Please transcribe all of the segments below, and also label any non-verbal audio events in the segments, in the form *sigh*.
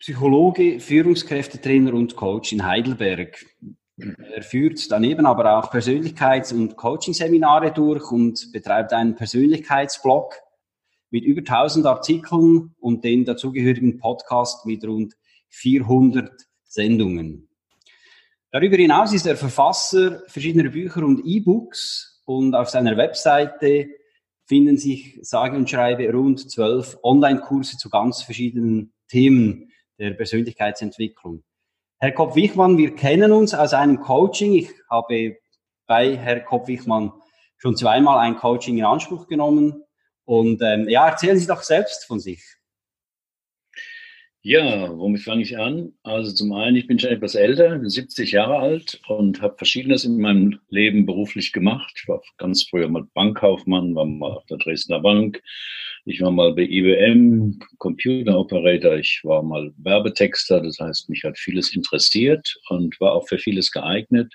Psychologe, Führungskräftetrainer und Coach in Heidelberg. Er führt daneben aber auch Persönlichkeits- und Coaching-Seminare durch und betreibt einen Persönlichkeitsblog mit über 1000 Artikeln und den dazugehörigen Podcast mit rund 400 Sendungen. Darüber hinaus ist er Verfasser verschiedener Bücher und E-Books und auf seiner Webseite finden sich sage und schreibe rund zwölf Online-Kurse zu ganz verschiedenen Themen der Persönlichkeitsentwicklung. Herr Kopp-Wichmann, wir kennen uns aus einem Coaching. Ich habe bei Herr Kopp-Wichmann schon zweimal ein Coaching in Anspruch genommen. Und ähm, ja, erzählen Sie doch selbst von sich. Ja, womit fange ich an? Also zum einen, ich bin schon etwas älter, 70 Jahre alt und habe Verschiedenes in meinem Leben beruflich gemacht. Ich war ganz früher mal Bankkaufmann, war mal auf der Dresdner Bank, ich war mal bei IBM Computer Operator, ich war mal Werbetexter, das heißt, mich hat vieles interessiert und war auch für vieles geeignet.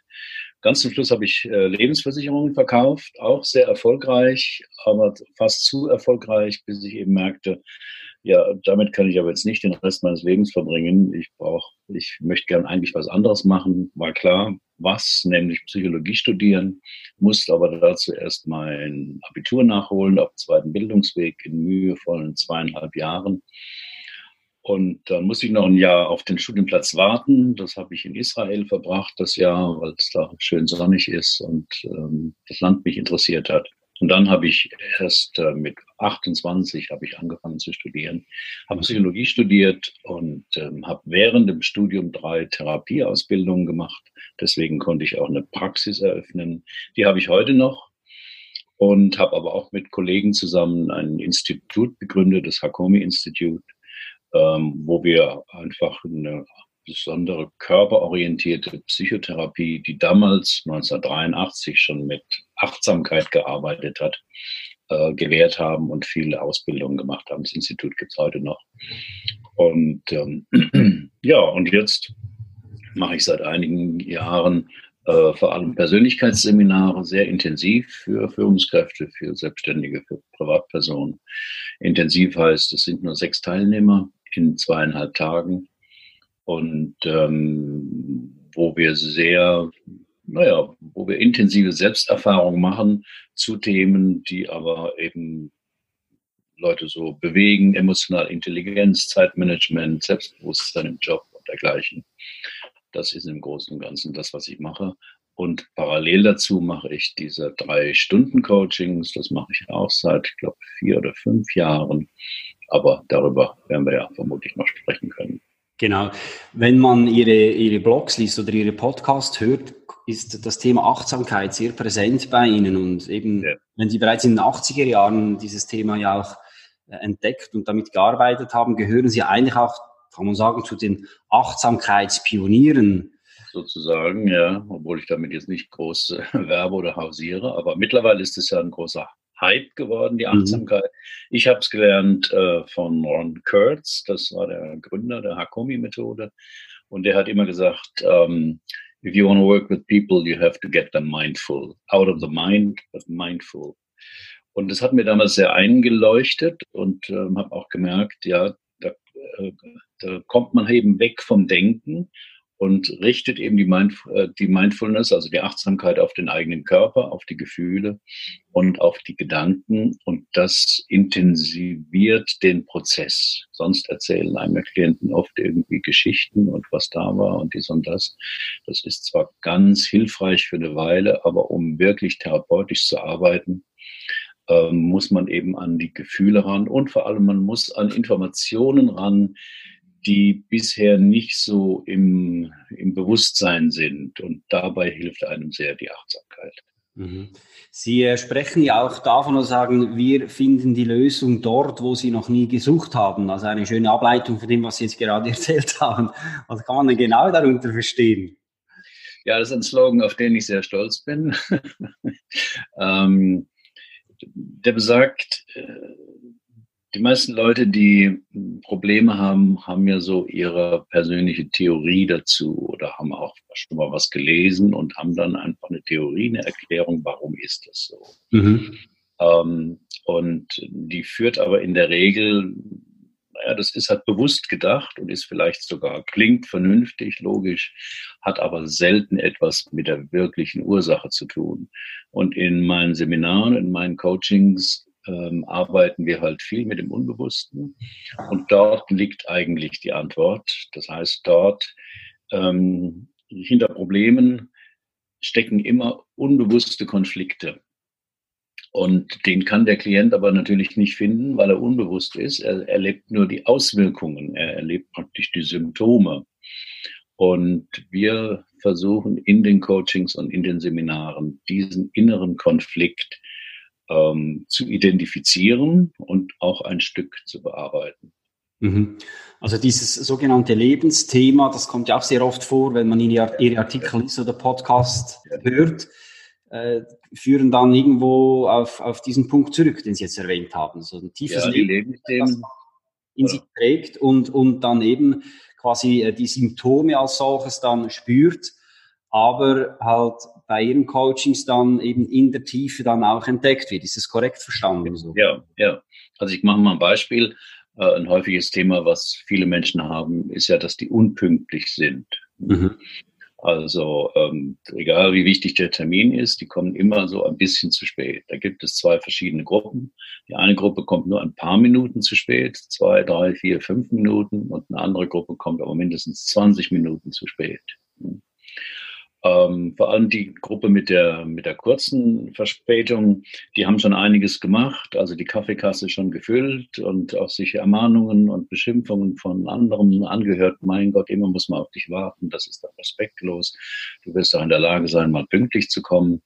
Ganz zum Schluss habe ich äh, Lebensversicherungen verkauft, auch sehr erfolgreich, aber fast zu erfolgreich, bis ich eben merkte, ja, damit kann ich aber jetzt nicht den Rest meines Lebens verbringen. Ich brauche, ich möchte gern eigentlich was anderes machen. War klar, was, nämlich Psychologie studieren, musste aber dazu erst mein Abitur nachholen auf zweiten Bildungsweg in mühevollen zweieinhalb Jahren. Und dann musste ich noch ein Jahr auf den Studienplatz warten. Das habe ich in Israel verbracht, das Jahr, weil es da schön sonnig ist und ähm, das Land mich interessiert hat. Und dann habe ich erst äh, mit 28 habe ich angefangen zu studieren, habe Psychologie studiert und ähm, habe während dem Studium drei Therapieausbildungen gemacht. Deswegen konnte ich auch eine Praxis eröffnen. Die habe ich heute noch und habe aber auch mit Kollegen zusammen ein Institut begründet, das Hakomi Institute, ähm, wo wir einfach eine besondere körperorientierte Psychotherapie, die damals 1983 schon mit Achtsamkeit gearbeitet hat, äh, gewährt haben und viele Ausbildungen gemacht haben. Das Institut gibt es heute noch. Und ähm, *clears throat* ja, und jetzt mache ich seit einigen Jahren äh, vor allem Persönlichkeitsseminare sehr intensiv für Führungskräfte, für Selbstständige, für Privatpersonen. Intensiv heißt, es sind nur sechs Teilnehmer in zweieinhalb Tagen und ähm, wo wir sehr, naja, wo wir intensive Selbsterfahrung machen zu Themen, die aber eben Leute so bewegen, emotionale Intelligenz, Zeitmanagement, Selbstbewusstsein im Job und dergleichen. Das ist im Großen und Ganzen das, was ich mache. Und parallel dazu mache ich diese drei Stunden Coachings. Das mache ich auch seit, ich glaube, vier oder fünf Jahren. Aber darüber werden wir ja vermutlich noch sprechen können. Genau. Wenn man ihre, ihre Blogs liest oder ihre Podcasts hört, ist das Thema Achtsamkeit sehr präsent bei Ihnen. Und eben, ja. wenn Sie bereits in den 80er Jahren dieses Thema ja auch äh, entdeckt und damit gearbeitet haben, gehören Sie eigentlich auch, kann man sagen, zu den Achtsamkeitspionieren. Sozusagen, ja, obwohl ich damit jetzt nicht groß äh, werbe oder hausiere. Aber mittlerweile ist es ja ein großer Hype geworden, die mhm. Achtsamkeit. Mhm. Ich habe es gelernt äh, von Ron Kurtz, das war der Gründer der Hakomi-Methode. Und der hat immer gesagt, ähm, if you want to work with people, you have to get them mindful. Out of the mind, but mindful. Und das hat mir damals sehr eingeleuchtet und ähm, habe auch gemerkt, ja, da, äh, da kommt man eben weg vom Denken und richtet eben die, Mind, äh, die Mindfulness, also die Achtsamkeit auf den eigenen Körper, auf die Gefühle und auf die Gedanken. Und das intensiviert den Prozess. Sonst erzählen meine Klienten oft irgendwie Geschichten und was da war und dies und das. Das ist zwar ganz hilfreich für eine Weile, aber um wirklich therapeutisch zu arbeiten, ähm, muss man eben an die Gefühle ran und vor allem man muss an Informationen ran, die bisher nicht so im, im Bewusstsein sind. Und dabei hilft einem sehr die Achtsamkeit. Mhm. Sie äh, sprechen ja auch davon und sagen, wir finden die Lösung dort, wo Sie noch nie gesucht haben. Also eine schöne Ableitung von dem, was Sie jetzt gerade *laughs* erzählt haben. Was kann man denn genau darunter verstehen? Ja, das ist ein Slogan, auf den ich sehr stolz bin. *laughs* ähm, der besagt, äh, die meisten Leute, die Probleme haben, haben ja so ihre persönliche Theorie dazu oder haben auch schon mal was gelesen und haben dann einfach eine Theorie, eine Erklärung, warum ist das so. Mhm. Ähm, und die führt aber in der Regel, naja, das ist halt bewusst gedacht und ist vielleicht sogar, klingt vernünftig, logisch, hat aber selten etwas mit der wirklichen Ursache zu tun. Und in meinen Seminaren, in meinen Coachings ähm, arbeiten wir halt viel mit dem Unbewussten. Und dort liegt eigentlich die Antwort. Das heißt, dort ähm, hinter Problemen stecken immer unbewusste Konflikte. Und den kann der Klient aber natürlich nicht finden, weil er unbewusst ist. Er erlebt nur die Auswirkungen. Er erlebt praktisch die Symptome. Und wir versuchen in den Coachings und in den Seminaren diesen inneren Konflikt ähm, zu identifizieren und auch ein Stück zu bearbeiten. Mhm. Also dieses sogenannte Lebensthema, das kommt ja auch sehr oft vor, wenn man Ihre Artikel liest oder Podcast hört, äh, führen dann irgendwo auf, auf diesen Punkt zurück, den Sie jetzt erwähnt haben. So ein tiefes ja, Leben, das in sich trägt und, und dann eben quasi äh, die Symptome als solches dann spürt, aber halt bei Ihren Coachings dann eben in der Tiefe dann auch entdeckt wird. Ist das korrekt verstanden? So? Ja, ja. Also ich mache mal ein Beispiel. Äh, ein häufiges Thema, was viele Menschen haben, ist ja, dass die unpünktlich sind. Mhm. Also ähm, egal wie wichtig der Termin ist, die kommen immer so ein bisschen zu spät. Da gibt es zwei verschiedene Gruppen. Die eine Gruppe kommt nur ein paar Minuten zu spät, zwei, drei, vier, fünf Minuten und eine andere Gruppe kommt aber mindestens 20 Minuten zu spät. Ähm, vor allem die Gruppe mit der, mit der kurzen Verspätung, die haben schon einiges gemacht, also die Kaffeekasse schon gefüllt und auch sich Ermahnungen und Beschimpfungen von anderen angehört. Mein Gott, immer muss man auf dich warten, das ist doch respektlos. Du wirst doch in der Lage sein, mal pünktlich zu kommen.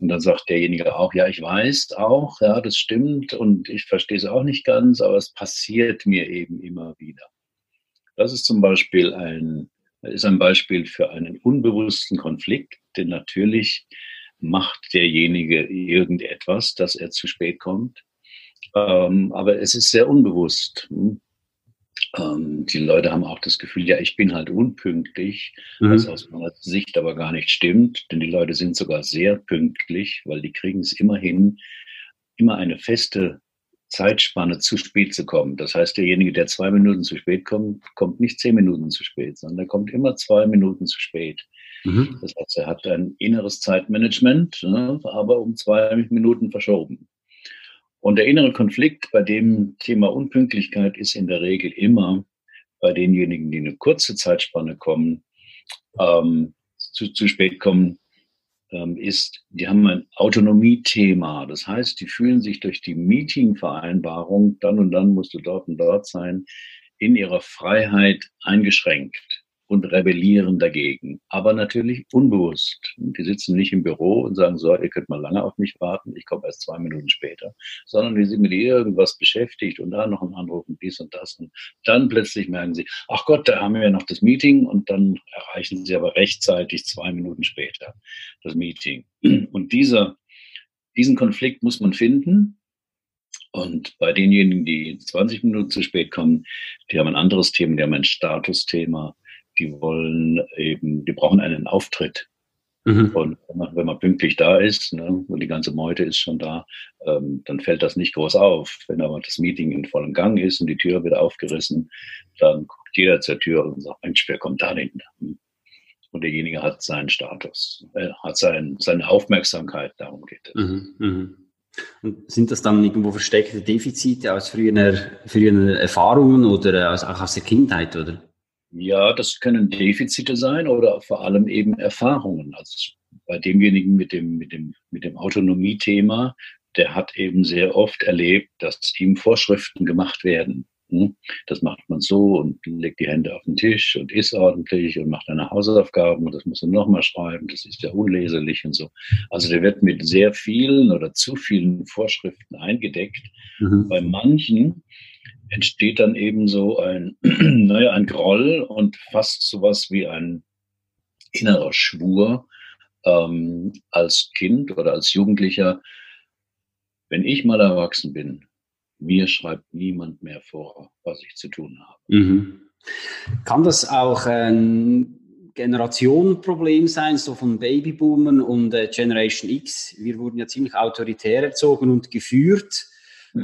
Und dann sagt derjenige auch, ja, ich weiß auch, ja, das stimmt und ich verstehe es auch nicht ganz, aber es passiert mir eben immer wieder. Das ist zum Beispiel ein ist ein Beispiel für einen unbewussten Konflikt, denn natürlich macht derjenige irgendetwas, dass er zu spät kommt. Ähm, aber es ist sehr unbewusst. Hm? Ähm, die Leute haben auch das Gefühl, ja, ich bin halt unpünktlich, mhm. was aus meiner Sicht aber gar nicht stimmt, denn die Leute sind sogar sehr pünktlich, weil die kriegen es immer hin, immer eine feste Zeitspanne zu spät zu kommen. Das heißt, derjenige, der zwei Minuten zu spät kommt, kommt nicht zehn Minuten zu spät, sondern er kommt immer zwei Minuten zu spät. Mhm. Das heißt, er hat ein inneres Zeitmanagement, ne, aber um zwei Minuten verschoben. Und der innere Konflikt bei dem Thema Unpünktlichkeit ist in der Regel immer bei denjenigen, die eine kurze Zeitspanne kommen, ähm, zu, zu spät kommen, ist, die haben ein Autonomiethema. Das heißt, die fühlen sich durch die Meetingvereinbarung, dann und dann musst du dort und dort sein, in ihrer Freiheit eingeschränkt und rebellieren dagegen. Aber natürlich unbewusst. Die sitzen nicht im Büro und sagen, so, ihr könnt mal lange auf mich warten, ich komme erst zwei Minuten später. Sondern die sind mit irgendwas beschäftigt und da noch ein Anruf und dies und das. Und dann plötzlich merken sie, ach Gott, da haben wir ja noch das Meeting und dann erreichen sie aber rechtzeitig zwei Minuten später das Meeting. Und dieser, diesen Konflikt muss man finden. Und bei denjenigen, die 20 Minuten zu spät kommen, die haben ein anderes Thema, die haben ein Statusthema die wollen eben, die brauchen einen Auftritt. Mhm. Und wenn man, wenn man, pünktlich da ist ne, und die ganze Meute ist schon da, ähm, dann fällt das nicht groß auf. Wenn aber das Meeting in vollem Gang ist und die Tür wird aufgerissen, dann guckt jeder zur Tür und sagt, Mensch, wer kommt da denn? Und derjenige hat seinen Status, äh, hat sein, seine Aufmerksamkeit, darum geht es. Mhm, mhm. Und sind das dann irgendwo versteckte Defizite aus früheren, früheren Erfahrungen oder aus, auch aus der Kindheit, oder? Ja, das können Defizite sein oder vor allem eben Erfahrungen. Also bei demjenigen mit dem, mit dem, mit dem Autonomie-Thema, der hat eben sehr oft erlebt, dass ihm Vorschriften gemacht werden. Hm? Das macht man so und legt die Hände auf den Tisch und isst ordentlich und macht eine Hausaufgaben und das muss er nochmal schreiben, das ist ja unleserlich und so. Also der wird mit sehr vielen oder zu vielen Vorschriften eingedeckt. Mhm. Bei manchen entsteht dann eben so ein, *clears throat* naja, ein Groll und fast sowas wie ein innerer Schwur ähm, als Kind oder als Jugendlicher, wenn ich mal erwachsen bin, mir schreibt niemand mehr vor, was ich zu tun habe. Mhm. Kann das auch ein Generationenproblem sein, so von Babyboomern und äh, Generation X? Wir wurden ja ziemlich autoritär erzogen und geführt.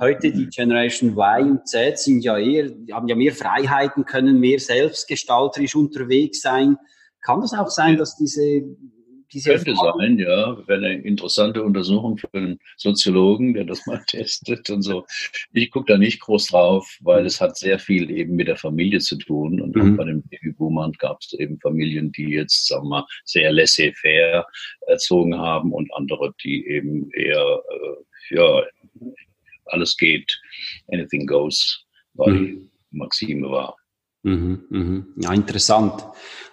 Heute die Generation Y und Z sind ja eher, haben ja mehr Freiheiten, können mehr selbstgestalterisch unterwegs sein. Kann das auch sein, dass diese diese Könnte sein, ja. Wäre eine interessante Untersuchung für einen Soziologen, der das *laughs* mal testet und so. Ich gucke da nicht groß drauf, weil mhm. es hat sehr viel eben mit der Familie zu tun. Und mhm. bei den Babyboomern gab es eben Familien, die jetzt, sagen wir mal, sehr laissez-faire erzogen haben und andere, die eben eher, äh, ja, alles geht, anything goes, weil mhm. Maxime war. Mhm, mhm. Ja, interessant.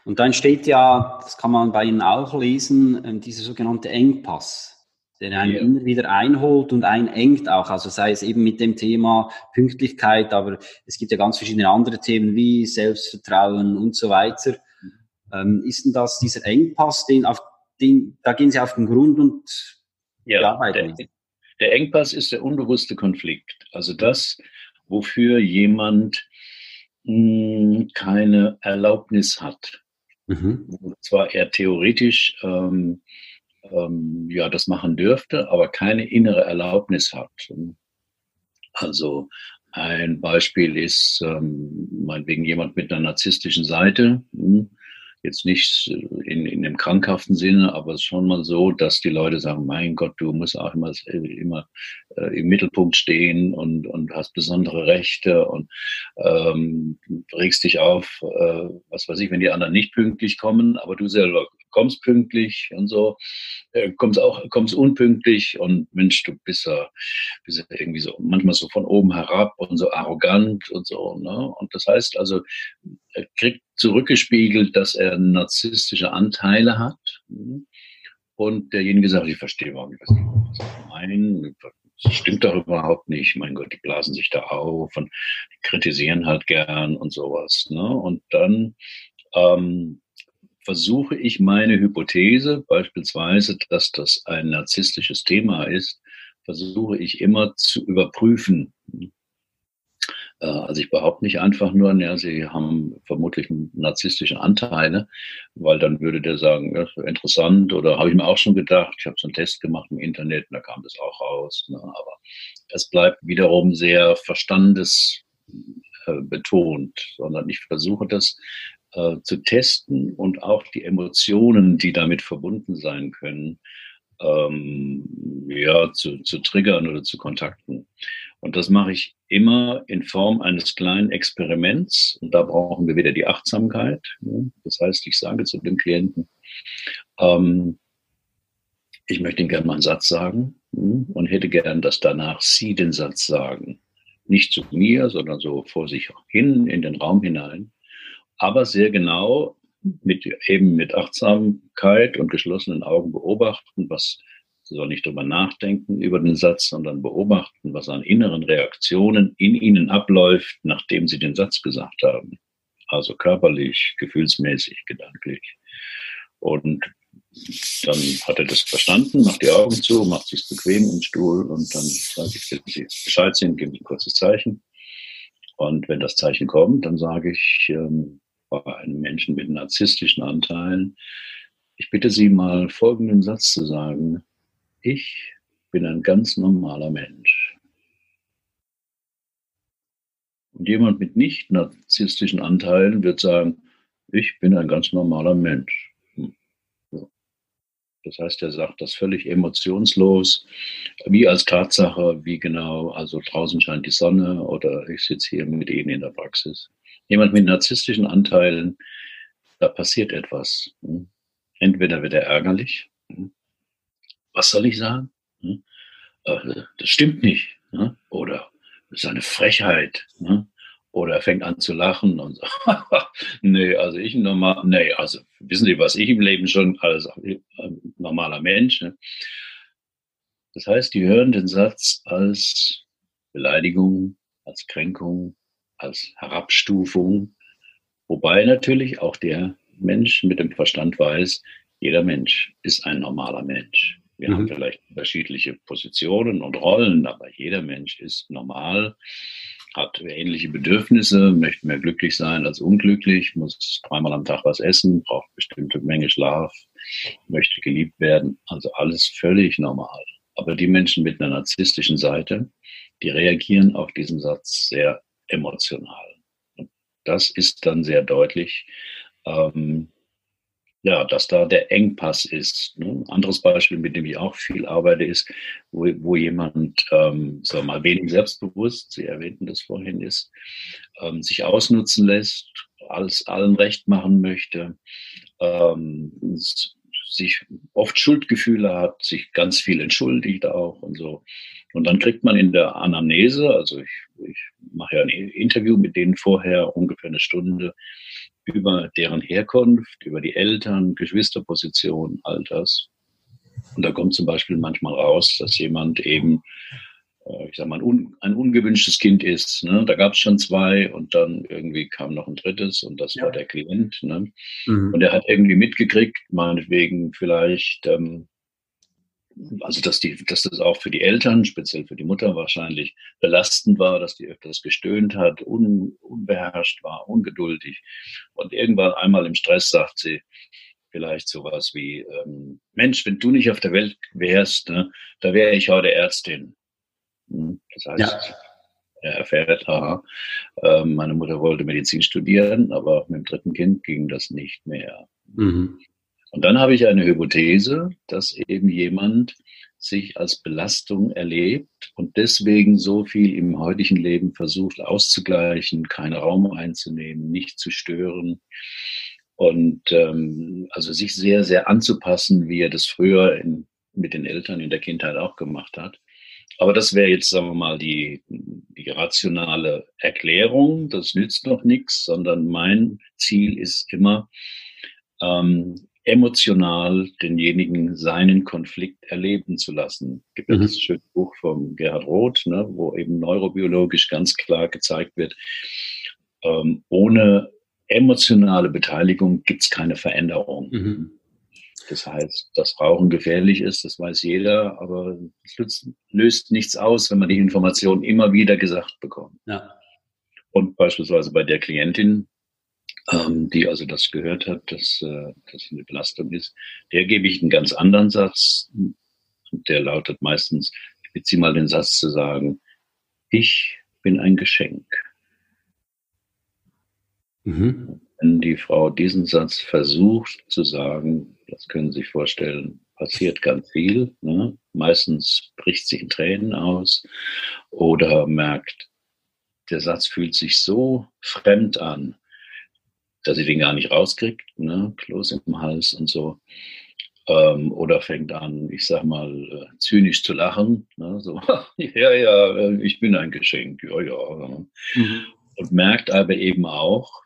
Und dann steht ja, das kann man bei Ihnen auch lesen, ähm, dieser sogenannte Engpass, der einen ja. immer wieder einholt und einengt auch. Also sei es eben mit dem Thema Pünktlichkeit, aber es gibt ja ganz verschiedene andere Themen wie Selbstvertrauen und so weiter. Ähm, ist denn das dieser Engpass, den auf den, da gehen Sie auf den Grund und ja, arbeiten? Der, der Engpass ist der unbewusste Konflikt. Also das, wofür jemand keine Erlaubnis hat. Mhm. Zwar er theoretisch ähm, ähm, ja das machen dürfte, aber keine innere Erlaubnis hat. Also ein Beispiel ist ähm, meinetwegen jemand mit einer narzisstischen Seite. Hm, jetzt nicht in, in dem krankhaften Sinne, aber schon mal so, dass die Leute sagen, mein Gott, du musst auch immer, immer äh, im Mittelpunkt stehen und, und hast besondere Rechte und ähm, regst dich auf, äh, was weiß ich, wenn die anderen nicht pünktlich kommen, aber du selber kommst pünktlich und so, äh, kommst auch, kommst unpünktlich und Mensch, du bist ja, bist ja irgendwie so, manchmal so von oben herab und so arrogant und so, ne? Und das heißt also, er kriegt zurückgespiegelt, dass er narzisstische Anteile hat. Und derjenige sagt, ich verstehe überhaupt nicht, was die meinen. Das stimmt doch überhaupt nicht. Mein Gott, die blasen sich da auf und kritisieren halt gern und sowas. Ne? Und dann ähm, versuche ich meine Hypothese, beispielsweise, dass das ein narzisstisches Thema ist, versuche ich immer zu überprüfen. Äh, also ich behaupte nicht einfach nur, ja, sie haben vermutlich narzisstische Anteile, weil dann würde der sagen, ja, interessant oder habe ich mir auch schon gedacht, ich habe so einen Test gemacht im Internet und da kam das auch raus. Ne? Aber es bleibt wiederum sehr verstandesbetont, äh, sondern ich versuche das äh, zu testen und auch die Emotionen, die damit verbunden sein können, ähm, ja, zu, zu triggern oder zu kontakten. Und das mache ich immer in Form eines kleinen Experiments. Und da brauchen wir wieder die Achtsamkeit. Das heißt, ich sage zu dem Klienten, ähm, ich möchte Ihnen gerne mal einen Satz sagen und hätte gern, dass danach Sie den Satz sagen. Nicht zu mir, sondern so vor sich hin in den Raum hinein aber sehr genau mit, eben mit Achtsamkeit und geschlossenen Augen beobachten, was soll nicht drüber nachdenken über den Satz, sondern beobachten, was an inneren Reaktionen in ihnen abläuft, nachdem sie den Satz gesagt haben. Also körperlich, gefühlsmäßig, gedanklich. Und dann hat er das verstanden, macht die Augen zu, macht sich bequem im Stuhl und dann sage ich, wenn Sie Bescheid sind, geben Sie ein kurzes Zeichen. Und wenn das Zeichen kommt, dann sage ich, ähm, bei einem Menschen mit narzisstischen Anteilen. Ich bitte Sie mal folgenden Satz zu sagen. Ich bin ein ganz normaler Mensch. Und jemand mit nicht narzisstischen Anteilen wird sagen, ich bin ein ganz normaler Mensch. Hm. Das heißt, er sagt das völlig emotionslos, wie als Tatsache, wie genau, also draußen scheint die Sonne oder ich sitze hier mit Ihnen in der Praxis jemand mit narzisstischen Anteilen, da passiert etwas. Hm? Entweder wird er ärgerlich. Was soll ich sagen? Hm? Äh, das stimmt nicht. Oder das ist eine Frechheit. Oder er fängt an zu lachen und sagt, *laughs* nee, also ich normal, nee, also wissen Sie, was ich im Leben schon als normaler Mensch. Ne? Das heißt, die hören den Satz als Beleidigung, als Kränkung, als Herabstufung, wobei natürlich auch der Mensch mit dem Verstand weiß, jeder Mensch ist ein normaler Mensch. Wir mhm. haben vielleicht unterschiedliche Positionen und Rollen, aber jeder Mensch ist normal, hat ähnliche Bedürfnisse, möchte mehr glücklich sein als unglücklich, muss dreimal am Tag was essen, braucht bestimmte Menge Schlaf, möchte geliebt werden. Also alles völlig normal. Aber die Menschen mit einer narzisstischen Seite, die reagieren auf diesen Satz sehr emotional. Und das ist dann sehr deutlich, ähm, ja, dass da der Engpass ist. Ne? Ein anderes Beispiel, mit dem ich auch viel arbeite, ist, wo, wo jemand, ähm, sagen wir mal, wenig selbstbewusst, Sie erwähnten das vorhin, ist, ähm, sich ausnutzen lässt, alles allen recht machen möchte, ähm, sich oft Schuldgefühle hat, sich ganz viel entschuldigt auch und so. Und dann kriegt man in der Anamnese, also ich, ich mache ja ein Interview mit denen vorher, ungefähr eine Stunde, über deren Herkunft, über die Eltern, Geschwisterposition, Alters. Und da kommt zum Beispiel manchmal raus, dass jemand eben, äh, ich sag mal, ein, un, ein ungewünschtes Kind ist. Ne? Da gab es schon zwei und dann irgendwie kam noch ein drittes und das ja. war der Klient. Ne? Mhm. Und er hat irgendwie mitgekriegt, meinetwegen vielleicht, ähm, also dass, die, dass das auch für die Eltern, speziell für die Mutter wahrscheinlich belastend war, dass die öfters gestöhnt hat, un, unbeherrscht war, ungeduldig. Und irgendwann einmal im Stress sagt sie vielleicht sowas wie, ähm, Mensch, wenn du nicht auf der Welt wärst, ne, da wäre ich heute Ärztin. Hm, das heißt, ja. er erfährt, aha, äh, meine Mutter wollte Medizin studieren, aber mit dem dritten Kind ging das nicht mehr. Mhm. Und dann habe ich eine Hypothese, dass eben jemand sich als Belastung erlebt und deswegen so viel im heutigen Leben versucht auszugleichen, keinen Raum einzunehmen, nicht zu stören und ähm, also sich sehr, sehr anzupassen, wie er das früher in, mit den Eltern in der Kindheit auch gemacht hat. Aber das wäre jetzt, sagen wir mal, die, die rationale Erklärung. Das nützt noch nichts, sondern mein Ziel ist immer, ähm, emotional denjenigen seinen Konflikt erleben zu lassen. Es gibt mhm. das schöne Buch von Gerhard Roth, ne, wo eben neurobiologisch ganz klar gezeigt wird, ähm, ohne emotionale Beteiligung gibt es keine Veränderung. Mhm. Das heißt, dass Rauchen gefährlich ist, das weiß jeder, aber es löst nichts aus, wenn man die Information immer wieder gesagt bekommt. Ja. Und beispielsweise bei der Klientin, ähm, die also das gehört hat, dass äh, das eine Belastung ist, der gebe ich einen ganz anderen Satz. Und der lautet meistens, ich beziehe mal den Satz zu sagen, ich bin ein Geschenk. Mhm. Wenn die Frau diesen Satz versucht zu sagen, das können Sie sich vorstellen, passiert ganz viel. Ne? Meistens bricht sie in Tränen aus oder merkt, der Satz fühlt sich so fremd an, dass sie den gar nicht rauskriegt, ne? Kloß im Hals und so. Ähm, oder fängt an, ich sag mal, äh, zynisch zu lachen. Ne? So, *laughs* ja, ja, äh, ich bin ein Geschenk, ja, ja. Mhm. Und merkt aber eben auch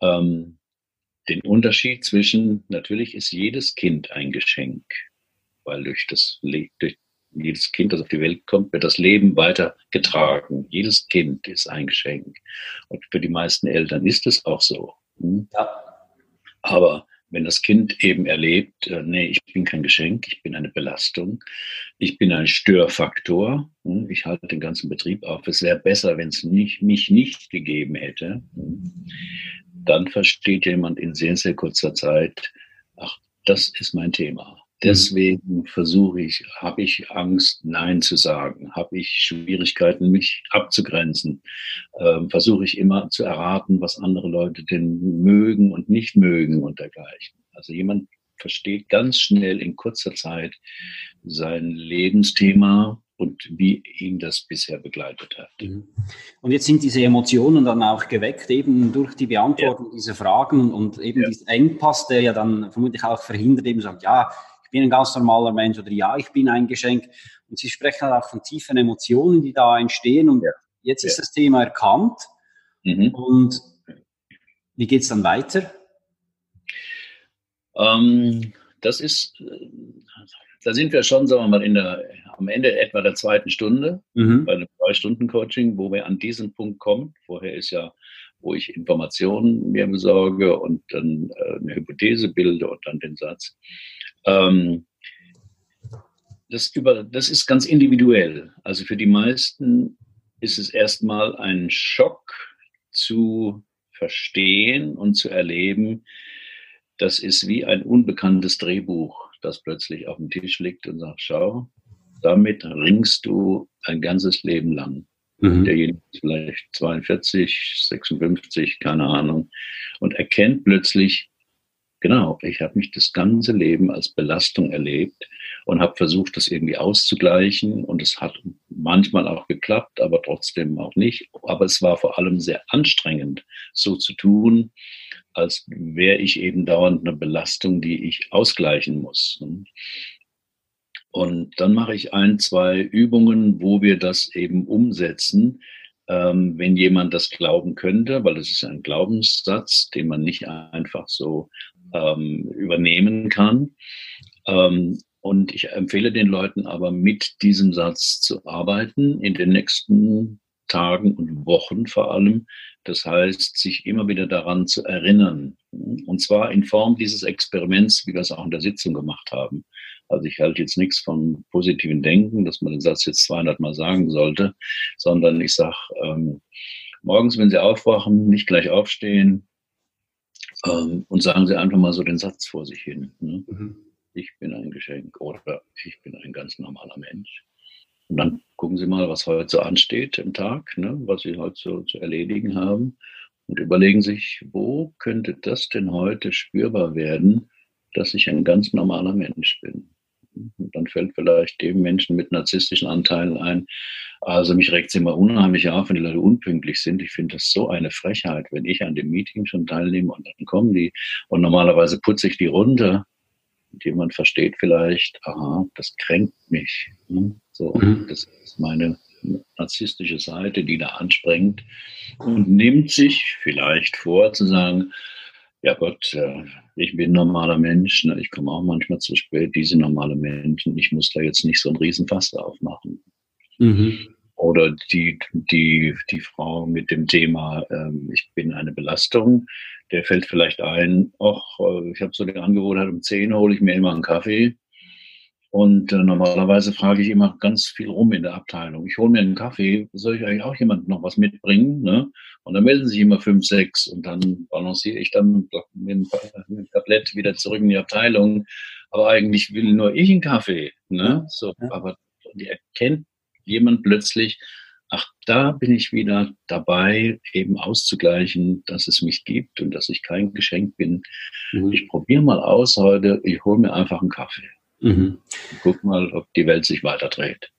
ähm, den Unterschied zwischen, natürlich ist jedes Kind ein Geschenk, weil durch das durch jedes Kind, das auf die Welt kommt, wird das Leben weitergetragen. Jedes Kind ist ein Geschenk. Und für die meisten Eltern ist es auch so. Hm? Ja. Aber wenn das Kind eben erlebt, äh, nee, ich bin kein Geschenk, ich bin eine Belastung, ich bin ein Störfaktor, hm? ich halte den ganzen Betrieb auf, es wäre besser, wenn es mich nicht gegeben hätte, hm? dann versteht jemand in sehr, sehr kurzer Zeit, ach, das ist mein Thema. Deswegen versuche ich, habe ich Angst, Nein zu sagen, habe ich Schwierigkeiten, mich abzugrenzen, ähm, versuche ich immer zu erraten, was andere Leute denn mögen und nicht mögen und dergleichen. Also jemand versteht ganz schnell in kurzer Zeit sein Lebensthema und wie ihn das bisher begleitet hat. Mhm. Und jetzt sind diese Emotionen dann auch geweckt, eben durch die Beantwortung ja. dieser Fragen und eben ja. dieser Engpass, der ja dann vermutlich auch verhindert, eben sagt, ja, ich bin ein ganz normaler Mensch oder ja, ich bin ein Geschenk. Und Sie sprechen halt auch von tiefen Emotionen, die da entstehen. Und ja. jetzt ist das Thema erkannt. Mhm. Und wie geht es dann weiter? Ähm, das ist, äh, da sind wir schon, sagen wir mal, in der, am Ende etwa der zweiten Stunde mhm. bei einem Zwei-Stunden-Coaching, wo wir an diesen Punkt kommen. Vorher ist ja, wo ich Informationen mir besorge und dann äh, eine Hypothese bilde und dann den Satz. Ähm, das, über, das ist ganz individuell. Also für die meisten ist es erstmal ein Schock zu verstehen und zu erleben, das ist wie ein unbekanntes Drehbuch, das plötzlich auf dem Tisch liegt und sagt, schau, damit ringst du ein ganzes Leben lang. Mhm. Derjenige ist vielleicht 42, 56, keine Ahnung, und erkennt plötzlich, genau, ich habe mich das ganze Leben als Belastung erlebt und habe versucht, das irgendwie auszugleichen. Und es hat manchmal auch geklappt, aber trotzdem auch nicht. Aber es war vor allem sehr anstrengend, so zu tun, als wäre ich eben dauernd eine Belastung, die ich ausgleichen muss. Und dann mache ich ein, zwei Übungen, wo wir das eben umsetzen, ähm, wenn jemand das glauben könnte, weil das ist ein Glaubenssatz, den man nicht einfach so ähm, übernehmen kann. Ähm, und ich empfehle den Leuten aber mit diesem Satz zu arbeiten in den nächsten Tagen und Wochen vor allem. Das heißt, sich immer wieder daran zu erinnern. Und zwar in Form dieses Experiments, wie wir es auch in der Sitzung gemacht haben. Also ich halte jetzt nichts von positiven Denken, dass man den Satz jetzt 200 Mal sagen sollte, sondern ich sage, ähm, morgens, wenn Sie aufwachen, nicht gleich aufstehen ähm, und sagen Sie einfach mal so den Satz vor sich hin. Ne? Mhm ich bin ein Geschenk oder ich bin ein ganz normaler Mensch. Und dann gucken Sie mal, was heute so ansteht im Tag, ne, was Sie heute so zu erledigen haben und überlegen sich, wo könnte das denn heute spürbar werden, dass ich ein ganz normaler Mensch bin. Und dann fällt vielleicht dem Menschen mit narzisstischen Anteilen ein, also mich regt es immer unheimlich auf, wenn die Leute unpünktlich sind. Ich finde das so eine Frechheit, wenn ich an dem Meeting schon teilnehme und dann kommen die und normalerweise putze ich die runter und jemand versteht vielleicht, aha, das kränkt mich. Ne? So, mhm. das ist meine narzisstische Seite, die da anspringt und nimmt sich vielleicht vor zu sagen, ja Gott, äh, ich bin normaler Mensch, ne? ich komme auch manchmal zu spät, diese normale Menschen, ich muss da jetzt nicht so ein Riesenfass aufmachen. Mhm. Oder die, die, die Frau mit dem Thema, ähm, ich bin eine Belastung, der fällt vielleicht ein, ach, äh, ich habe so die Angewohnheit, um 10 hole ich mir immer einen Kaffee. Und äh, normalerweise frage ich immer ganz viel rum in der Abteilung. Ich hole mir einen Kaffee, soll ich eigentlich auch jemand noch was mitbringen? Ne? Und dann melden sich immer fünf, sechs und dann balanciere ich dann mit dem Tablett wieder zurück in die Abteilung. Aber eigentlich will nur ich einen Kaffee. Ne? So, aber die erkennt jemand plötzlich, ach, da bin ich wieder dabei, eben auszugleichen, dass es mich gibt und dass ich kein Geschenk bin. Mhm. Ich probiere mal aus heute, ich hole mir einfach einen Kaffee. Mhm. Guck mal, ob die Welt sich weiter dreht.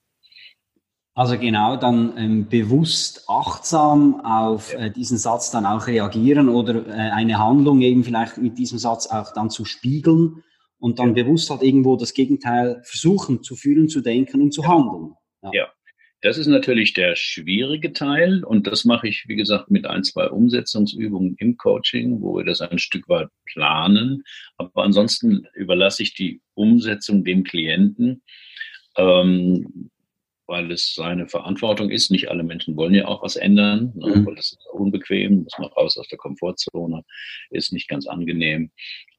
Also genau, dann ähm, bewusst achtsam auf ja. äh, diesen Satz dann auch reagieren oder äh, eine Handlung eben vielleicht mit diesem Satz auch dann zu spiegeln und dann ja. bewusst halt irgendwo das Gegenteil versuchen zu fühlen, zu denken und zu ja. handeln. ja. Das ist natürlich der schwierige Teil und das mache ich, wie gesagt, mit ein, zwei Umsetzungsübungen im Coaching, wo wir das ein Stück weit planen. Aber ansonsten überlasse ich die Umsetzung dem Klienten. Ähm, weil es seine Verantwortung ist. Nicht alle Menschen wollen ja auch was ändern, ne, mhm. weil das ist unbequem, muss man raus aus der Komfortzone, ist nicht ganz angenehm.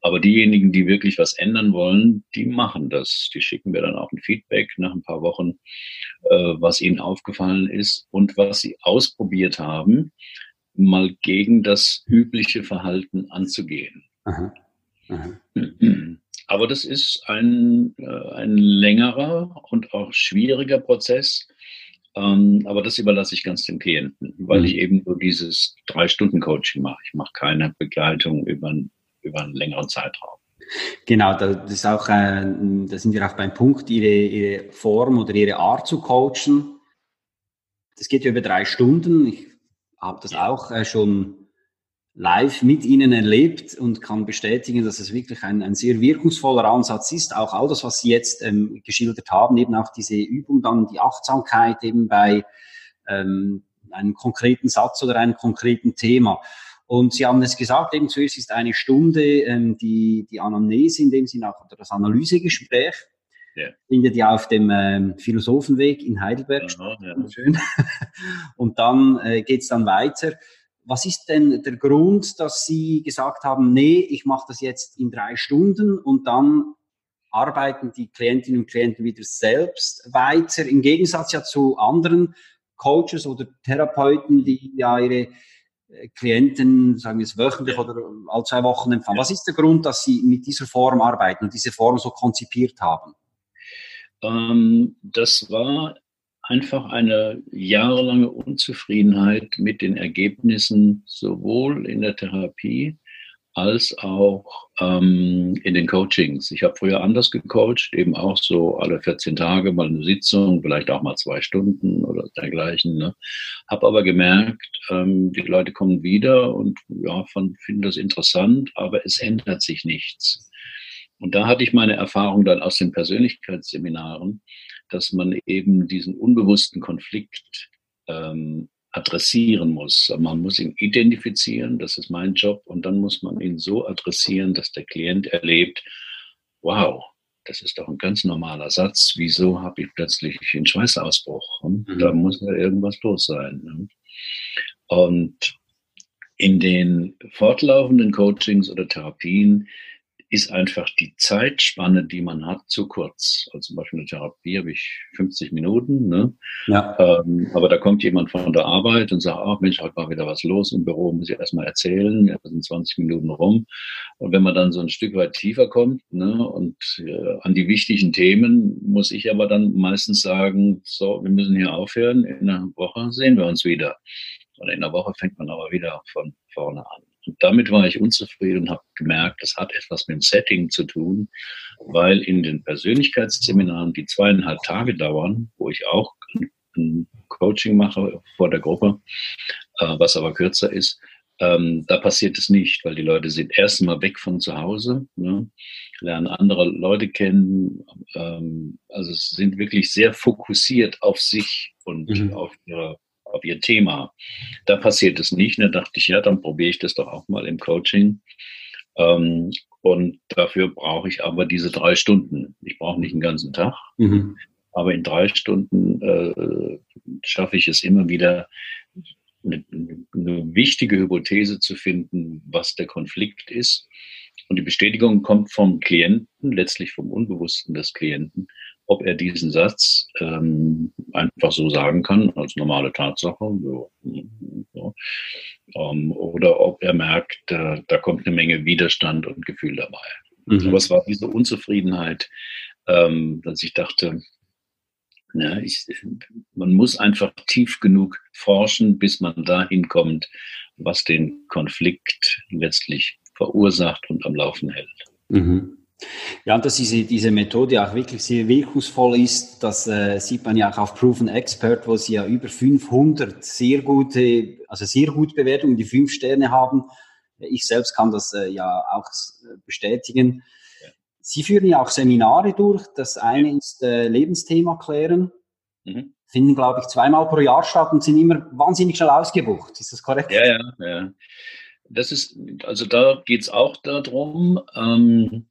Aber diejenigen, die wirklich was ändern wollen, die machen das. Die schicken mir dann auch ein Feedback nach ein paar Wochen, äh, was ihnen aufgefallen ist und was sie ausprobiert haben, mal gegen das übliche Verhalten anzugehen. Aha. Aha. *clears throat* Aber das ist ein, äh, ein längerer und auch schwieriger Prozess. Ähm, aber das überlasse ich ganz dem Klienten, weil mhm. ich eben nur dieses Drei-Stunden-Coaching mache. Ich mache keine Begleitung über, über einen längeren Zeitraum. Genau, das ist auch, äh, da sind wir auch beim Punkt, ihre, ihre Form oder ihre Art zu coachen. Das geht ja über drei Stunden. Ich habe das auch äh, schon live mit Ihnen erlebt und kann bestätigen, dass es wirklich ein, ein sehr wirkungsvoller Ansatz ist. Auch all das, was Sie jetzt ähm, geschildert haben, eben auch diese Übung, dann die Achtsamkeit eben bei ähm, einen konkreten Satz oder einem konkreten Thema. Und Sie haben es gesagt, eben zuerst ist eine Stunde ähm, die, die Anamnese, in dem Sinne auch oder das Analysegespräch. Ja. Findet ja auf dem ähm, Philosophenweg in Heidelberg statt. Ja. Schön. *laughs* Und dann äh, geht es dann weiter. Was ist denn der Grund, dass Sie gesagt haben, nee, ich mache das jetzt in drei Stunden und dann arbeiten die Klientinnen und Klienten wieder selbst weiter, im Gegensatz ja zu anderen Coaches oder Therapeuten, die ja ihre Klienten, sagen wir es wöchentlich oder alle zwei Wochen empfangen. Was ist der Grund, dass Sie mit dieser Form arbeiten und diese Form so konzipiert haben? Ähm, das war einfach eine jahrelange Unzufriedenheit mit den Ergebnissen sowohl in der Therapie als auch ähm, in den Coachings. Ich habe früher anders gecoacht, eben auch so alle 14 Tage mal eine Sitzung, vielleicht auch mal zwei Stunden oder dergleichen. Ne? Habe aber gemerkt, ähm, die Leute kommen wieder und ja, von, finden das interessant, aber es ändert sich nichts. Und da hatte ich meine Erfahrung dann aus den Persönlichkeitsseminaren, dass man eben diesen unbewussten Konflikt ähm, adressieren muss. Man muss ihn identifizieren, das ist mein Job, und dann muss man ihn so adressieren, dass der Klient erlebt, wow, das ist doch ein ganz normaler Satz, wieso habe ich plötzlich einen Schweißausbruch? Hm? Mhm. Da muss ja irgendwas los sein. Ne? Und in den fortlaufenden Coachings oder Therapien ist einfach die Zeitspanne, die man hat, zu kurz. Also zum Beispiel eine Therapie habe ich 50 Minuten, ne? Ja. Ähm, aber da kommt jemand von der Arbeit und sagt, ach Mensch, heute war wieder was los im Büro, muss ich erstmal erzählen, ja, sind 20 Minuten rum. Und wenn man dann so ein Stück weit tiefer kommt ne, und äh, an die wichtigen Themen, muss ich aber dann meistens sagen, so, wir müssen hier aufhören, in einer Woche sehen wir uns wieder. Oder in einer Woche fängt man aber wieder von vorne an. Und damit war ich unzufrieden und habe gemerkt, das hat etwas mit dem Setting zu tun, weil in den Persönlichkeitsseminaren, die zweieinhalb Tage dauern, wo ich auch ein Coaching mache vor der Gruppe, äh, was aber kürzer ist, ähm, da passiert es nicht, weil die Leute sind erstmal weg von zu Hause, ne, lernen andere Leute kennen, ähm, also sind wirklich sehr fokussiert auf sich und mhm. auf ihre auf ihr Thema. Da passiert es nicht. Da dachte ich, ja, dann probiere ich das doch auch mal im Coaching. Ähm, und dafür brauche ich aber diese drei Stunden. Ich brauche nicht einen ganzen Tag, mhm. aber in drei Stunden äh, schaffe ich es immer wieder, eine, eine wichtige Hypothese zu finden, was der Konflikt ist. Und die Bestätigung kommt vom Klienten, letztlich vom Unbewussten des Klienten ob er diesen Satz ähm, einfach so sagen kann, als normale Tatsache, so, so, ähm, oder ob er merkt, äh, da kommt eine Menge Widerstand und Gefühl dabei. Mhm. Aber es war diese Unzufriedenheit, ähm, dass ich dachte, ja, ich, man muss einfach tief genug forschen, bis man dahin kommt, was den Konflikt letztlich verursacht und am Laufen hält. Mhm. Ja, und dass diese, diese Methode auch wirklich sehr wirkungsvoll ist, das äh, sieht man ja auch auf Proven Expert, wo sie ja über 500 sehr gute, also sehr gut Bewertungen, die fünf Sterne haben. Ich selbst kann das äh, ja auch äh, bestätigen. Sie führen ja auch Seminare durch. Das eine ist äh, Lebensthema klären. Mhm. Finden, glaube ich, zweimal pro Jahr statt und sind immer wahnsinnig schnell ausgebucht. Ist das korrekt? Ja, ja, ja das ist, also da geht es auch darum. Ähm,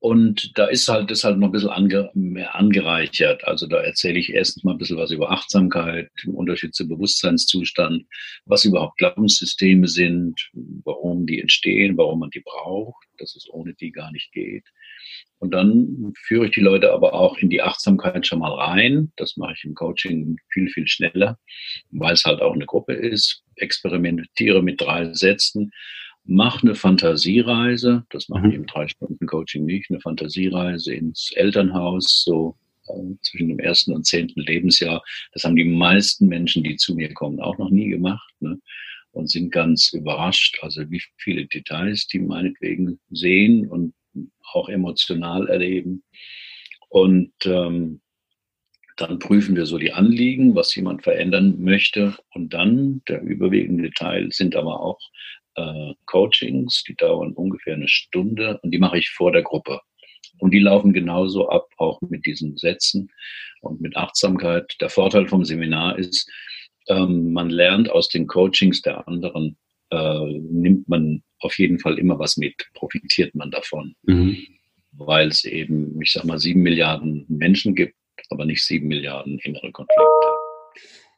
und da ist halt das halt noch ein bisschen ange, mehr angereichert. Also da erzähle ich erstens mal ein bisschen was über Achtsamkeit, Unterschied zum Bewusstseinszustand, was überhaupt Glaubenssysteme sind, warum die entstehen, warum man die braucht, dass es ohne die gar nicht geht. Und dann führe ich die Leute aber auch in die Achtsamkeit schon mal rein. Das mache ich im Coaching viel, viel schneller, weil es halt auch eine Gruppe ist. Experimentiere mit drei Sätzen. Mach eine Fantasiereise. Das mache ich mhm. im drei Stunden Coaching nicht. Eine Fantasiereise ins Elternhaus, so äh, zwischen dem ersten und zehnten Lebensjahr. Das haben die meisten Menschen, die zu mir kommen, auch noch nie gemacht. Ne? Und sind ganz überrascht, also wie viele Details die meinetwegen sehen und auch emotional erleben. Und ähm, dann prüfen wir so die Anliegen, was jemand verändern möchte. Und dann, der überwiegende Teil, sind aber auch äh, Coachings, die dauern ungefähr eine Stunde und die mache ich vor der Gruppe. Und die laufen genauso ab, auch mit diesen Sätzen und mit Achtsamkeit. Der Vorteil vom Seminar ist, ähm, man lernt aus den Coachings der anderen, äh, nimmt man auf jeden Fall immer was mit, profitiert man davon. Mhm. Weil es eben, ich sag mal, sieben Milliarden Menschen gibt, aber nicht sieben Milliarden innere Konflikte.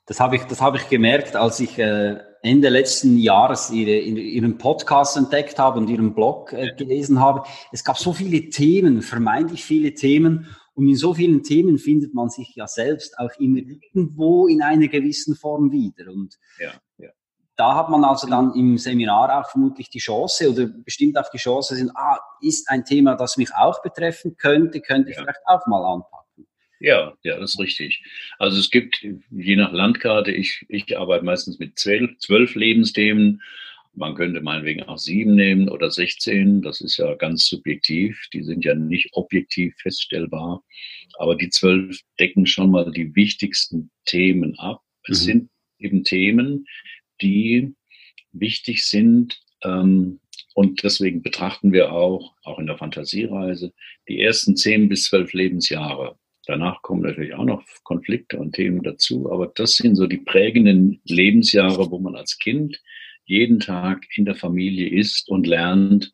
Das habe ich, das habe ich gemerkt, als ich äh, Ende letzten Jahres ihre, ihren Podcast entdeckt habe und ihren Blog äh, gelesen habe. Es gab so viele Themen, vermeintlich viele Themen. Und in so vielen Themen findet man sich ja selbst auch immer irgendwo in einer gewissen Form wieder. Und ja, ja. da hat man also dann im Seminar auch vermutlich die Chance oder bestimmt auch die Chance, sind, ah, ist ein Thema, das mich auch betreffen könnte, könnte ich ja. vielleicht auch mal anpacken. Ja, ja, das ist richtig. Also es gibt je nach Landkarte, ich, ich arbeite meistens mit zwölf, zwölf Lebensthemen. Man könnte meinetwegen auch sieben nehmen oder 16. Das ist ja ganz subjektiv. Die sind ja nicht objektiv feststellbar. Aber die zwölf decken schon mal die wichtigsten Themen ab. Es mhm. sind eben Themen, die wichtig sind. Ähm, und deswegen betrachten wir auch, auch in der Fantasiereise, die ersten zehn bis zwölf Lebensjahre Danach kommen natürlich auch noch Konflikte und Themen dazu, aber das sind so die prägenden Lebensjahre, wo man als Kind jeden Tag in der Familie ist und lernt,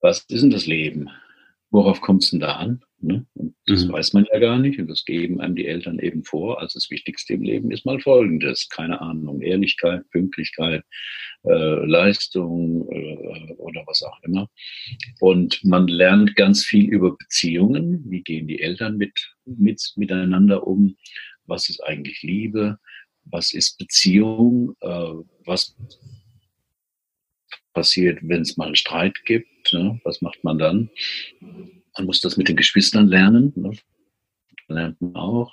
was ist denn das Leben? Worauf kommt es denn da an? Ne? Und das mhm. weiß man ja gar nicht und das geben einem die Eltern eben vor. Also das Wichtigste im Leben ist mal Folgendes. Keine Ahnung, Ehrlichkeit, Pünktlichkeit, äh, Leistung äh, oder was auch immer. Und man lernt ganz viel über Beziehungen. Wie gehen die Eltern mit, mit, miteinander um? Was ist eigentlich Liebe? Was ist Beziehung? Äh, was passiert, wenn es mal einen Streit gibt? Ne? Was macht man dann? Man muss das mit den Geschwistern lernen. Ne? Lernt man auch,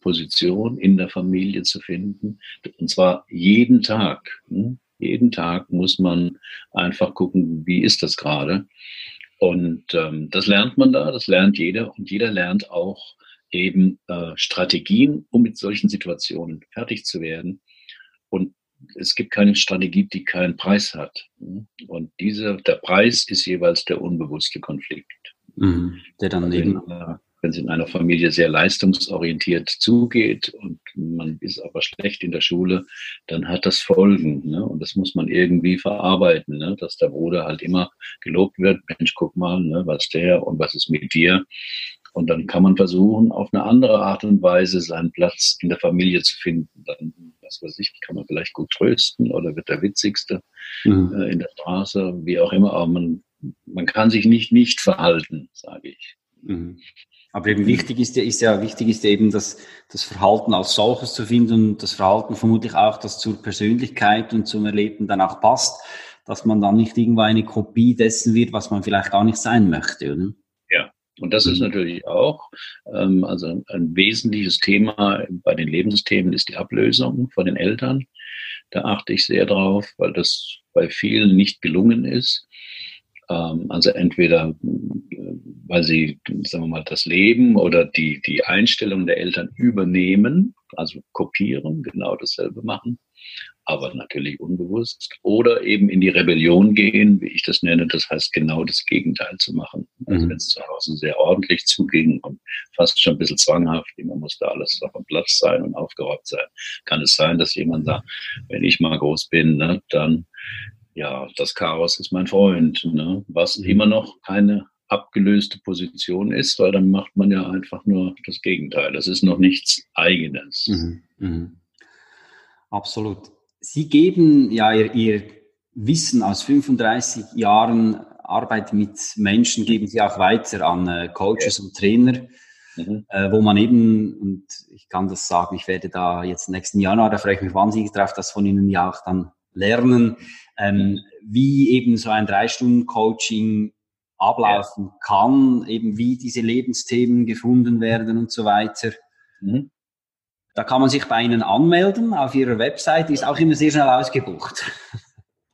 Position in der Familie zu finden. Und zwar jeden Tag. Ne? Jeden Tag muss man einfach gucken, wie ist das gerade. Und ähm, das lernt man da, das lernt jeder. Und jeder lernt auch eben äh, Strategien, um mit solchen Situationen fertig zu werden. Und es gibt keine Strategie, die keinen Preis hat. Und diese, der Preis ist jeweils der unbewusste Konflikt. Mhm, der dann also eben. Wenn es in einer Familie sehr leistungsorientiert zugeht und man ist aber schlecht in der Schule, dann hat das Folgen. Ne? Und das muss man irgendwie verarbeiten, ne? dass der Bruder halt immer gelobt wird. Mensch, guck mal, ne? was der und was ist mit dir. Und dann kann man versuchen, auf eine andere Art und Weise seinen Platz in der Familie zu finden. Dann, was weiß ich, kann man vielleicht gut trösten oder wird der Witzigste mhm. äh, in der Straße, wie auch immer. Aber man man kann sich nicht nicht verhalten, sage ich. Mhm. Aber eben wichtig ist ja, ist ja, wichtig ist eben, das, das Verhalten als solches zu finden und das Verhalten vermutlich auch, das zur Persönlichkeit und zum Erleben dann auch passt, dass man dann nicht irgendwo eine Kopie dessen wird, was man vielleicht gar nicht sein möchte, oder? Ja, und das ist mhm. natürlich auch, ähm, also ein wesentliches Thema bei den Lebensthemen ist die Ablösung von den Eltern. Da achte ich sehr drauf, weil das bei vielen nicht gelungen ist. Ähm, also entweder, weil sie, sagen wir mal, das Leben oder die, die Einstellung der Eltern übernehmen, also kopieren, genau dasselbe machen, aber natürlich unbewusst. Oder eben in die Rebellion gehen, wie ich das nenne, das heißt genau das Gegenteil zu machen. Also mhm. wenn es zu Hause sehr ordentlich zuging und fast schon ein bisschen zwanghaft, immer muss da alles auf dem Platz sein und aufgeräumt sein, kann es sein, dass jemand sagt, wenn ich mal groß bin, ne, dann ja, das Chaos ist mein Freund, ne? was mhm. immer noch keine abgelöste Position ist, weil dann macht man ja einfach nur das Gegenteil. Das ist noch nichts Eigenes. Mhm. Mhm. Absolut. Sie geben ja ihr, ihr, Wissen aus 35 Jahren Arbeit mit Menschen, geben Sie auch weiter an äh, Coaches ja. und Trainer. Mhm. Äh, wo man eben, und ich kann das sagen, ich werde da jetzt nächsten Januar, da freue ich mich wahnsinnig drauf, das von Ihnen ja auch dann lernen, ähm, wie eben so ein Drei-Stunden-Coaching ablaufen ja. kann, eben wie diese Lebensthemen gefunden werden und so weiter. Mhm. Da kann man sich bei Ihnen anmelden auf Ihrer Website, ist auch immer sehr schnell ausgebucht.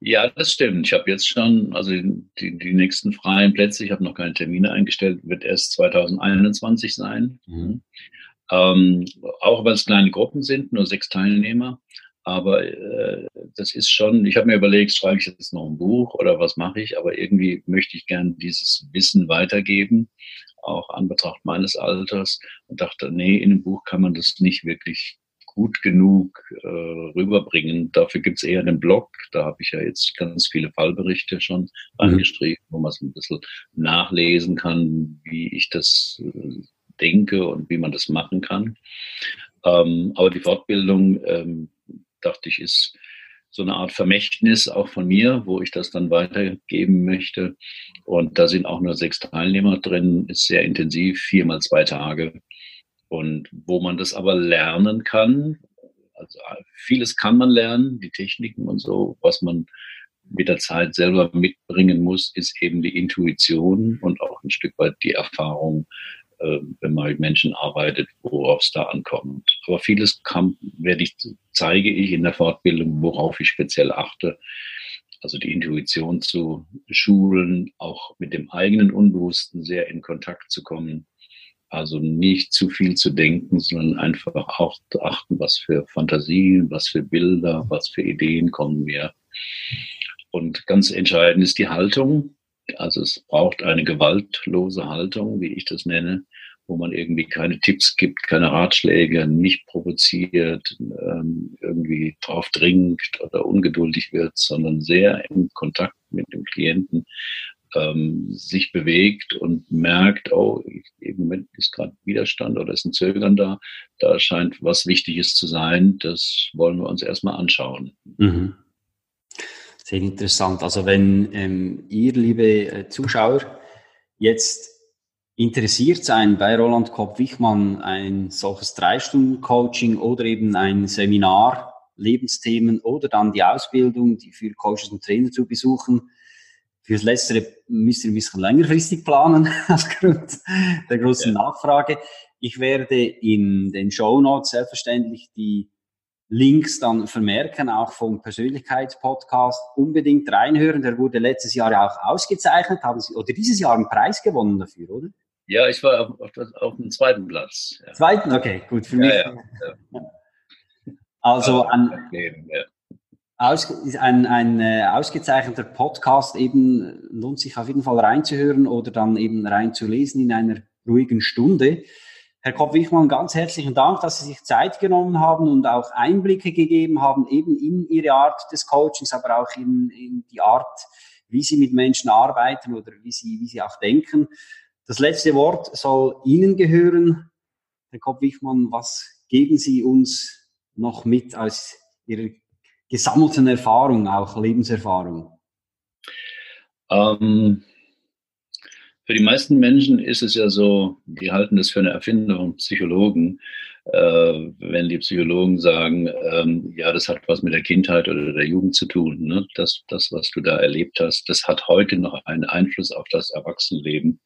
Ja, das stimmt. Ich habe jetzt schon, also die, die nächsten freien Plätze, ich habe noch keine Termine eingestellt, wird erst 2021 sein. Mhm. Ähm, auch weil es kleine Gruppen sind, nur sechs Teilnehmer. Aber äh, das ist schon, ich habe mir überlegt, schreibe ich jetzt noch ein Buch oder was mache ich, aber irgendwie möchte ich gern dieses Wissen weitergeben, auch an Betracht meines Alters und dachte, nee, in einem Buch kann man das nicht wirklich gut genug äh, rüberbringen. Dafür gibt es eher den Blog. Da habe ich ja jetzt ganz viele Fallberichte schon mhm. angestrichen, wo man so ein bisschen nachlesen kann, wie ich das äh, denke und wie man das machen kann. Ähm, aber die Fortbildung, ähm, dachte ich, ist so eine Art Vermächtnis auch von mir, wo ich das dann weitergeben möchte. Und da sind auch nur sechs Teilnehmer drin, ist sehr intensiv, viermal zwei Tage. Und wo man das aber lernen kann, also vieles kann man lernen, die Techniken und so, was man mit der Zeit selber mitbringen muss, ist eben die Intuition und auch ein Stück weit die Erfahrung, wenn man mit Menschen arbeitet, worauf es da ankommt. Aber vieles kann, werde ich, zeige ich in der Fortbildung, worauf ich speziell achte. Also die Intuition zu schulen, auch mit dem eigenen Unbewussten sehr in Kontakt zu kommen. Also nicht zu viel zu denken, sondern einfach auch zu achten, was für Fantasien, was für Bilder, was für Ideen kommen mir. Und ganz entscheidend ist die Haltung. Also es braucht eine gewaltlose Haltung, wie ich das nenne, wo man irgendwie keine Tipps gibt, keine Ratschläge, nicht provoziert, ähm, irgendwie drauf dringt oder ungeduldig wird, sondern sehr im Kontakt mit dem Klienten ähm, sich bewegt und merkt, oh, im Moment ist gerade Widerstand oder ist ein Zögern da, da scheint was Wichtiges zu sein, das wollen wir uns erstmal anschauen. Mhm. Sehr interessant. Also wenn ähm, ihr, liebe äh, Zuschauer, jetzt interessiert sein bei Roland Kopp-Wichmann, ein solches Drei-Stunden-Coaching oder eben ein Seminar, Lebensthemen oder dann die Ausbildung, die für Coaches und Trainer zu besuchen. Fürs Letztere müsst ihr ein bisschen längerfristig planen, *laughs* aufgrund der großen ja. Nachfrage. Ich werde in den Show Notes selbstverständlich die Links dann vermerken, auch vom Persönlichkeitspodcast. Unbedingt reinhören. Der wurde letztes Jahr ja auch ausgezeichnet, haben Sie, oder dieses Jahr einen Preis gewonnen dafür, oder? Ja, ich war auf, auf, auf dem zweiten Platz. Ja. Zweiten, okay, gut, für mich. Ja, ja, *laughs* also ein, aus, ein, ein äh, ausgezeichneter Podcast eben lohnt sich auf jeden Fall reinzuhören oder dann eben reinzulesen in einer ruhigen Stunde. Herr Kopp-Wichmann, ganz herzlichen Dank, dass Sie sich Zeit genommen haben und auch Einblicke gegeben haben, eben in Ihre Art des Coachings, aber auch in, in die Art, wie Sie mit Menschen arbeiten oder wie Sie, wie Sie auch denken. Das letzte Wort soll Ihnen gehören. Herr Kopp-Wichmann, was geben Sie uns noch mit aus Ihrer gesammelten Erfahrung, auch Lebenserfahrung? Ähm, für die meisten Menschen ist es ja so, die halten das für eine Erfindung, Psychologen, äh, wenn die Psychologen sagen, ähm, ja, das hat was mit der Kindheit oder der Jugend zu tun. Ne? Das, das, was du da erlebt hast, das hat heute noch einen Einfluss auf das Erwachsenenleben.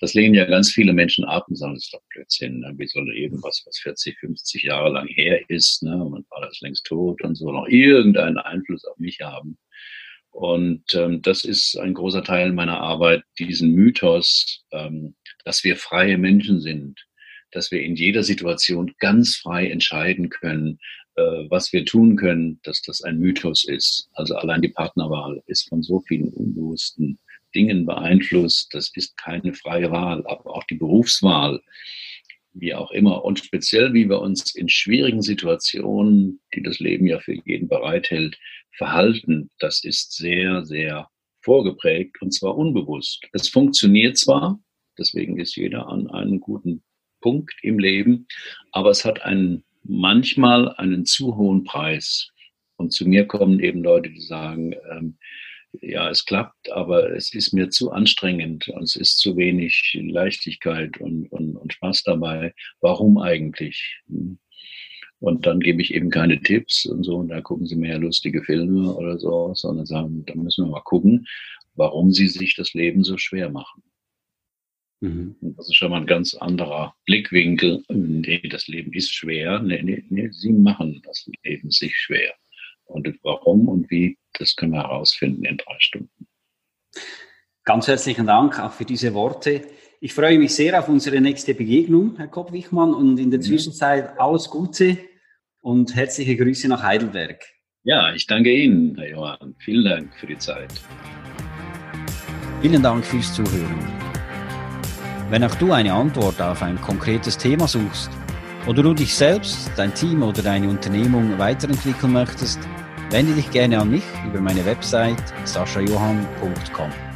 Das lehnen ja ganz viele Menschen ab und sagen, das ist doch Blödsinn. Ne? Wie soll irgendwas, was 40, 50 Jahre lang her ist, ne? und war das längst tot und so, noch irgendeinen Einfluss auf mich haben? Und ähm, das ist ein großer Teil meiner Arbeit, diesen Mythos, ähm, dass wir freie Menschen sind, dass wir in jeder Situation ganz frei entscheiden können, äh, was wir tun können, dass das ein Mythos ist. Also allein die Partnerwahl ist von so vielen unbewussten Dingen beeinflusst. Das ist keine freie Wahl, aber auch die Berufswahl, wie auch immer. Und speziell, wie wir uns in schwierigen Situationen, die das Leben ja für jeden bereithält, Verhalten, das ist sehr, sehr vorgeprägt und zwar unbewusst. Es funktioniert zwar, deswegen ist jeder an einem guten Punkt im Leben, aber es hat einen, manchmal einen zu hohen Preis. Und zu mir kommen eben Leute, die sagen, ähm, ja, es klappt, aber es ist mir zu anstrengend und es ist zu wenig Leichtigkeit und, und, und Spaß dabei. Warum eigentlich? Hm. Und dann gebe ich eben keine Tipps und so, und da gucken sie mehr lustige Filme oder so, sondern sagen, da müssen wir mal gucken, warum sie sich das Leben so schwer machen. Mhm. Das ist schon mal ein ganz anderer Blickwinkel. Nee, das Leben ist schwer. Nee, nee, nee, sie machen das Leben sich schwer. Und warum und wie, das können wir herausfinden in drei Stunden. Ganz herzlichen Dank auch für diese Worte. Ich freue mich sehr auf unsere nächste Begegnung, Herr Kopp-Wichmann, und in der Zwischenzeit alles Gute und herzliche Grüße nach Heidelberg. Ja, ich danke Ihnen, Herr Johann. Vielen Dank für die Zeit. Vielen Dank fürs Zuhören. Wenn auch du eine Antwort auf ein konkretes Thema suchst oder du dich selbst, dein Team oder deine Unternehmung weiterentwickeln möchtest, wende dich gerne an mich über meine Website saschajohann.com.